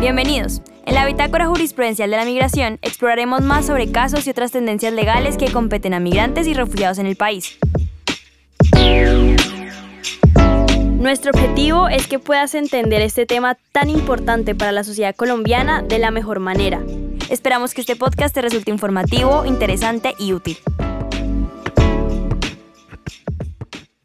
Bienvenidos. En la Bitácora Jurisprudencial de la Migración exploraremos más sobre casos y otras tendencias legales que competen a migrantes y refugiados en el país. Nuestro objetivo es que puedas entender este tema tan importante para la sociedad colombiana de la mejor manera. Esperamos que este podcast te resulte informativo, interesante y útil.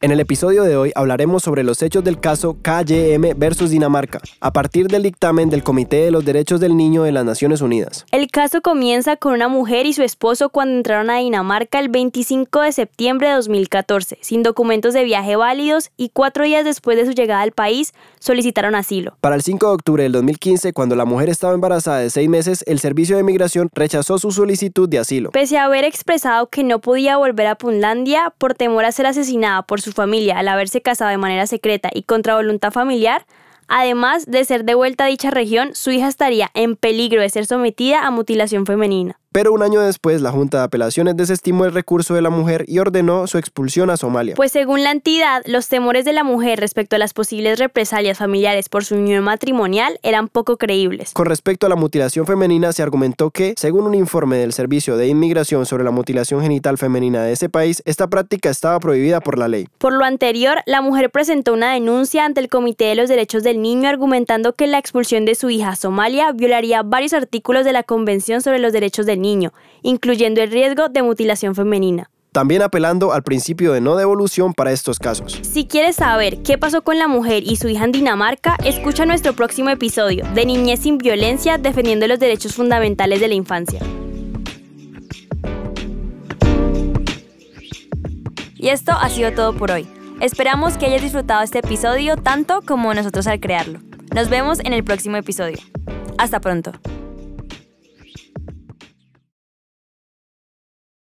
En el episodio de hoy hablaremos sobre los hechos del caso KYM versus Dinamarca, a partir del dictamen del Comité de los Derechos del Niño de las Naciones Unidas. El caso comienza con una mujer y su esposo cuando entraron a Dinamarca el 25 de septiembre de 2014, sin documentos de viaje válidos y cuatro días después de su llegada al país solicitaron asilo. Para el 5 de octubre del 2015, cuando la mujer estaba embarazada de seis meses, el Servicio de Migración rechazó su solicitud de asilo. Pese a haber expresado que no podía volver a Punlandia por temor a ser asesinada por su familia al haberse casado de manera secreta y contra voluntad familiar, además de ser devuelta a dicha región, su hija estaría en peligro de ser sometida a mutilación femenina pero un año después la Junta de Apelaciones desestimó el recurso de la mujer y ordenó su expulsión a Somalia. Pues según la entidad, los temores de la mujer respecto a las posibles represalias familiares por su unión matrimonial eran poco creíbles. Con respecto a la mutilación femenina, se argumentó que, según un informe del Servicio de Inmigración sobre la mutilación genital femenina de ese país, esta práctica estaba prohibida por la ley. Por lo anterior, la mujer presentó una denuncia ante el Comité de los Derechos del Niño argumentando que la expulsión de su hija a Somalia violaría varios artículos de la Convención sobre los Derechos del niño, incluyendo el riesgo de mutilación femenina. También apelando al principio de no devolución para estos casos. Si quieres saber qué pasó con la mujer y su hija en Dinamarca, escucha nuestro próximo episodio de Niñez sin Violencia defendiendo los derechos fundamentales de la infancia. Y esto ha sido todo por hoy. Esperamos que hayas disfrutado este episodio tanto como nosotros al crearlo. Nos vemos en el próximo episodio. Hasta pronto.